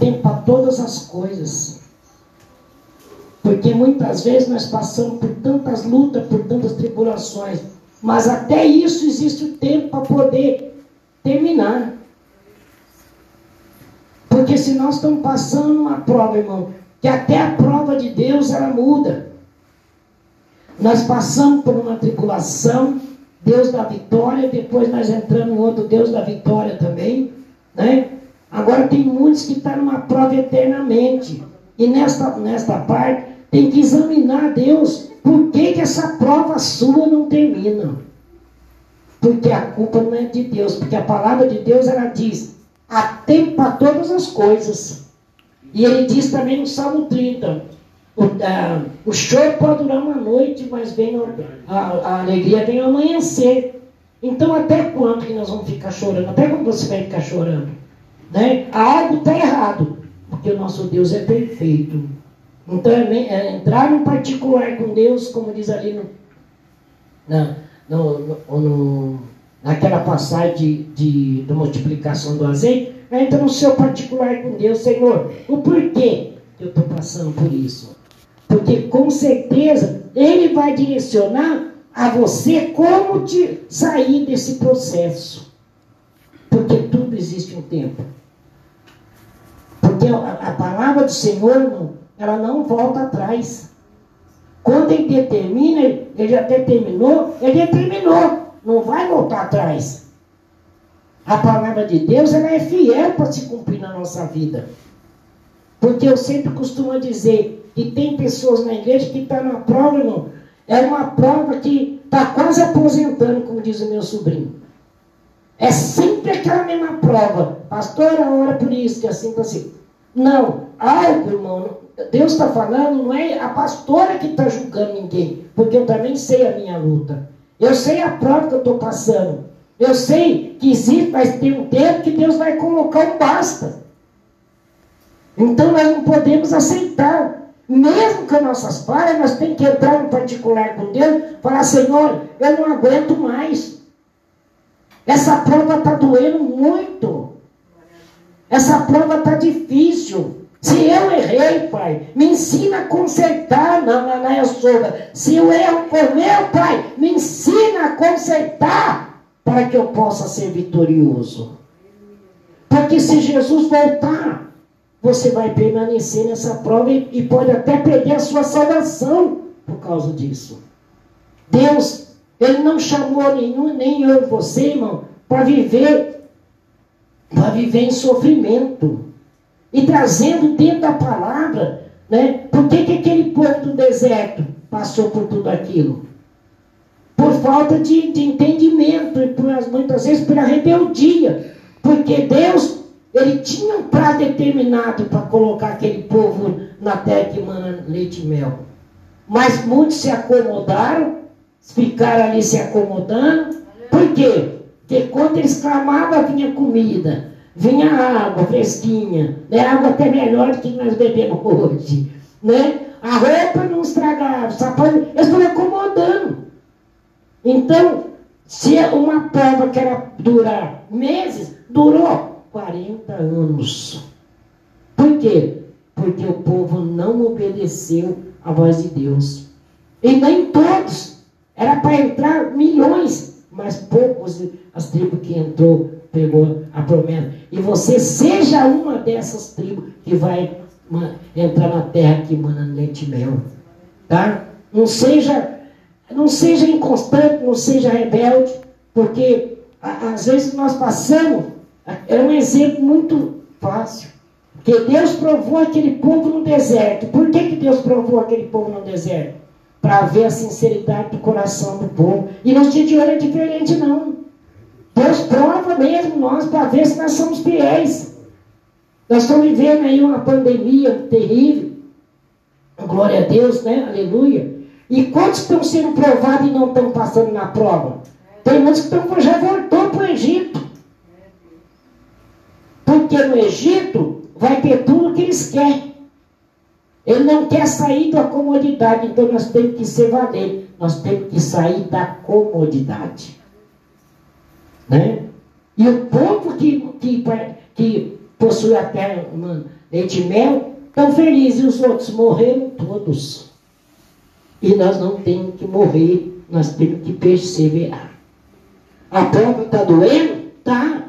tempo para todas as coisas. Porque muitas vezes nós passamos por tantas lutas, por tantas tribulações. Mas até isso existe o tempo para poder terminar. Porque se nós estamos passando uma prova, irmão, que até a prova de Deus ela muda. Nós passamos por uma tribulação, Deus da vitória, depois nós entramos em outro Deus da vitória também, né? Agora tem muitos que estão numa prova eternamente. E nesta, nesta parte tem que examinar Deus. Por que, que essa prova sua não termina? Porque a culpa não é de Deus. Porque a palavra de Deus ela diz: há tempo para todas as coisas. E ele diz também no Salmo 30: o, o choro pode durar uma noite, mas vem a, a alegria vem amanhecer. Então, até quando que nós vamos ficar chorando? Até quando você vai ficar chorando? Né? Algo está errado, porque o nosso Deus é perfeito. Então, é, é, entrar no particular com Deus, como diz ali no, na, no, no, naquela passagem de, de, multiplicação do azeite, entra no seu particular com Deus, Senhor, o porquê eu estou passando por isso? Porque com certeza Ele vai direcionar a você como te sair desse processo. Porque tudo existe um tempo. Porque a, a palavra do Senhor, ela não volta atrás. Quando ele determina, ele já determinou, ele determinou. Não vai voltar atrás. A palavra de Deus ela é fiel para se cumprir na nossa vida. Porque eu sempre costumo dizer que tem pessoas na igreja que estão tá na prova, irmão. É uma prova que está quase aposentando, como diz o meu sobrinho. É sempre aquela mesma prova. Pastora, ora por isso, que é assim, assim. Não, algo, irmão, Deus está falando, não é a pastora que está julgando ninguém, porque eu também sei a minha luta. Eu sei a prova que eu estou passando. Eu sei que existe, mas tem um tempo que Deus vai colocar um basta. Então nós não podemos aceitar. Mesmo com as nossas falhas, nós temos que entrar no particular com Deus falar, Senhor, eu não aguento mais. Essa prova está doendo muito. Essa prova está difícil. Se eu errei, pai, me ensina a consertar na, na, na Se eu erro por meu, pai, me ensina a consertar para que eu possa ser vitorioso. Porque se Jesus voltar, você vai permanecer nessa prova e, e pode até perder a sua salvação por causa disso. Deus, Ele não chamou nenhum, nem eu e você, irmão, para viver, para viver em sofrimento e trazendo dentro da palavra, né? Por que, que aquele povo do deserto passou por tudo aquilo? Por falta de, de entendimento e por, muitas vezes pela rebeldia. Porque Deus, ele tinha um prazo determinado para colocar aquele povo na terra que manda leite e mel. Mas muitos se acomodaram, ficaram ali se acomodando. Por quê? Porque quando eles clamavam, vinha comida vinha água fresquinha, né? água até melhor do que nós bebemos hoje. Né? A roupa não estragava, o sapato, eles foram acomodando. Então, se é uma prova que era durar meses, durou 40 anos. Por quê? Porque o povo não obedeceu à voz de Deus. E nem todos. Era para entrar milhões, mas poucos as tribos que entrou pegou a promessa. E você seja uma dessas tribos que vai entrar na terra que manda leite e mel. Tá? Não seja, não seja inconstante, não seja rebelde, porque às vezes nós passamos, é um exemplo muito fácil. Porque Deus provou aquele povo no deserto. Por que, que Deus provou aquele povo no deserto? Para ver a sinceridade do coração do povo. E no dia de hoje é diferente, não. Deus prova mesmo nós para ver se nós somos fiéis. Nós estamos vivendo aí uma pandemia terrível. Glória a Deus, né? Aleluia. E quantos estão sendo provados e não estão passando na prova? Tem muitos que estão, já voltou para o Egito. Porque no Egito vai ter tudo que eles querem. Ele não quer sair da comodidade, então nós temos que ser valente. Nós temos que sair da comodidade. Né? E o povo que, que, que possui até uma leite mel, estão felizes e os outros morreram todos. E nós não temos que morrer, nós temos que perseverar. A prova está doendo? Tá.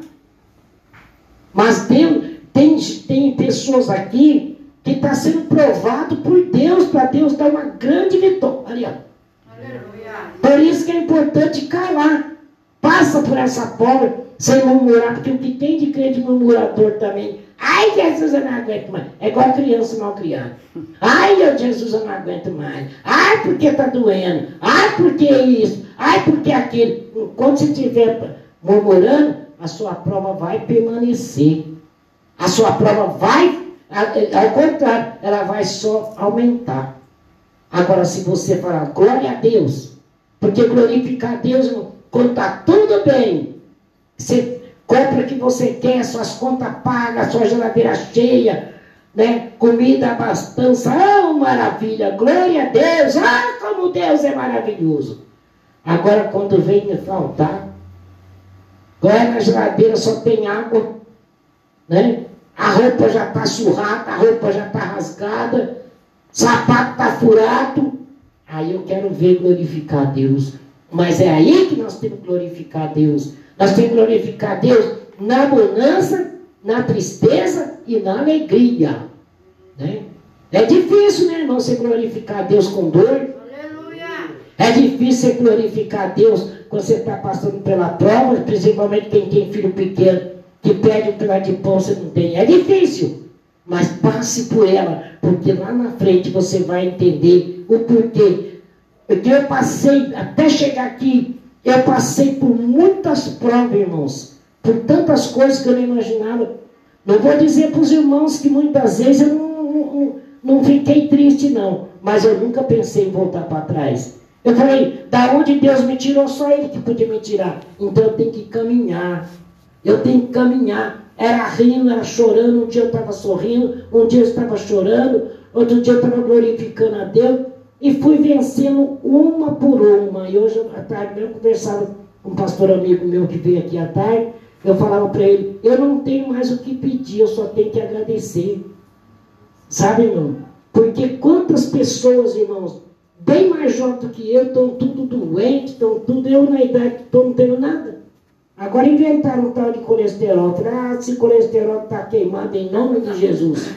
Mas tem, tem, tem pessoas aqui que está sendo provado por Deus, para Deus dar uma grande vitória. Aleluia. Por isso que é importante calar. Passa por essa prova sem murmurar, porque o que tem de crente murmurador também. Ai, Jesus, eu não aguento mais. É igual criança mal criada. Ai, meu Jesus, eu não aguento mais. Ai, porque está doendo. Ai, porque isso. Ai, porque aquilo. Quando você estiver murmurando, a sua prova vai permanecer. A sua prova vai, ao contrário, ela vai só aumentar. Agora, se você falar glória a Deus, porque glorificar Deus quando está tudo bem, você compra o que você quer, suas contas pagas, sua geladeira cheia, né? comida abastança, oh maravilha, glória a Deus, ah, como Deus é maravilhoso. Agora, quando vem faltar, agora na geladeira só tem água, né? A roupa já está surrada, a roupa já está rasgada, sapato está furado. Aí eu quero ver glorificar a Deus. Mas é aí que nós temos que glorificar a Deus. Nós temos que glorificar Deus na bonança, na tristeza e na alegria. Né? É difícil, né, irmão, você glorificar Deus com dor. Aleluia. É difícil você glorificar Deus quando você está passando pela prova, principalmente quem tem filho pequeno, que pede um pedaço de pão, você não tem. É difícil. Mas passe por ela, porque lá na frente você vai entender o porquê. Eu passei, até chegar aqui, eu passei por muitas provas, irmãos, por tantas coisas que eu não imaginava. Não vou dizer para os irmãos que muitas vezes eu não, não, não fiquei triste, não, mas eu nunca pensei em voltar para trás. Eu falei, da onde Deus me tirou, só Ele que podia me tirar. Então eu tenho que caminhar. Eu tenho que caminhar. Era rindo, era chorando. Um dia eu estava sorrindo, um dia eu estava chorando, outro dia eu estava glorificando a Deus e fui vencendo uma por uma. E hoje à tarde eu conversava com um pastor amigo meu que veio aqui à tarde, eu falava para ele, eu não tenho mais o que pedir, eu só tenho que agradecer. Sabe, irmão? Porque quantas pessoas, irmãos, bem mais jovens do que eu, estão tudo doentes, estão tudo, eu na idade que estou não tenho nada. Agora inventaram um tal de colesterol. Ah, esse colesterol está queimado em nome de Jesus.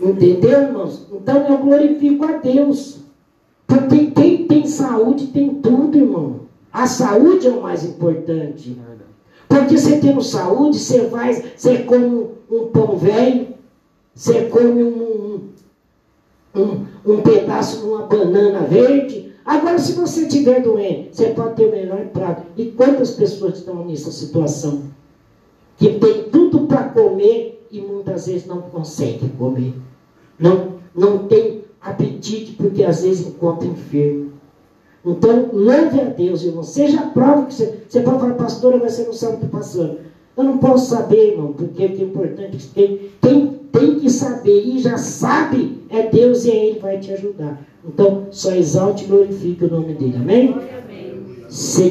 Entendeu, irmãos? Então eu glorifico a Deus. Porque quem tem saúde tem tudo, irmão. A saúde é o mais importante. Porque você tendo saúde, você vai, você come um pão velho, você come um, um, um pedaço de uma banana verde. Agora, se você estiver doente, você pode ter o melhor prato. E quantas pessoas estão nessa situação? Que tem tudo para comer e muitas vezes não consegue comer não, não tem apetite porque às vezes encontra enfermo. Então, louve a Deus, irmão. Seja a prova que você. Você pode falar, pastora, mas você não sabe o que está passando. Eu não posso saber, irmão, porque o que é importante é que quem tem que saber e já sabe é Deus e é Ele vai te ajudar. Então, só exalte e glorifique o nome dele. Amém? Amém. Senhor.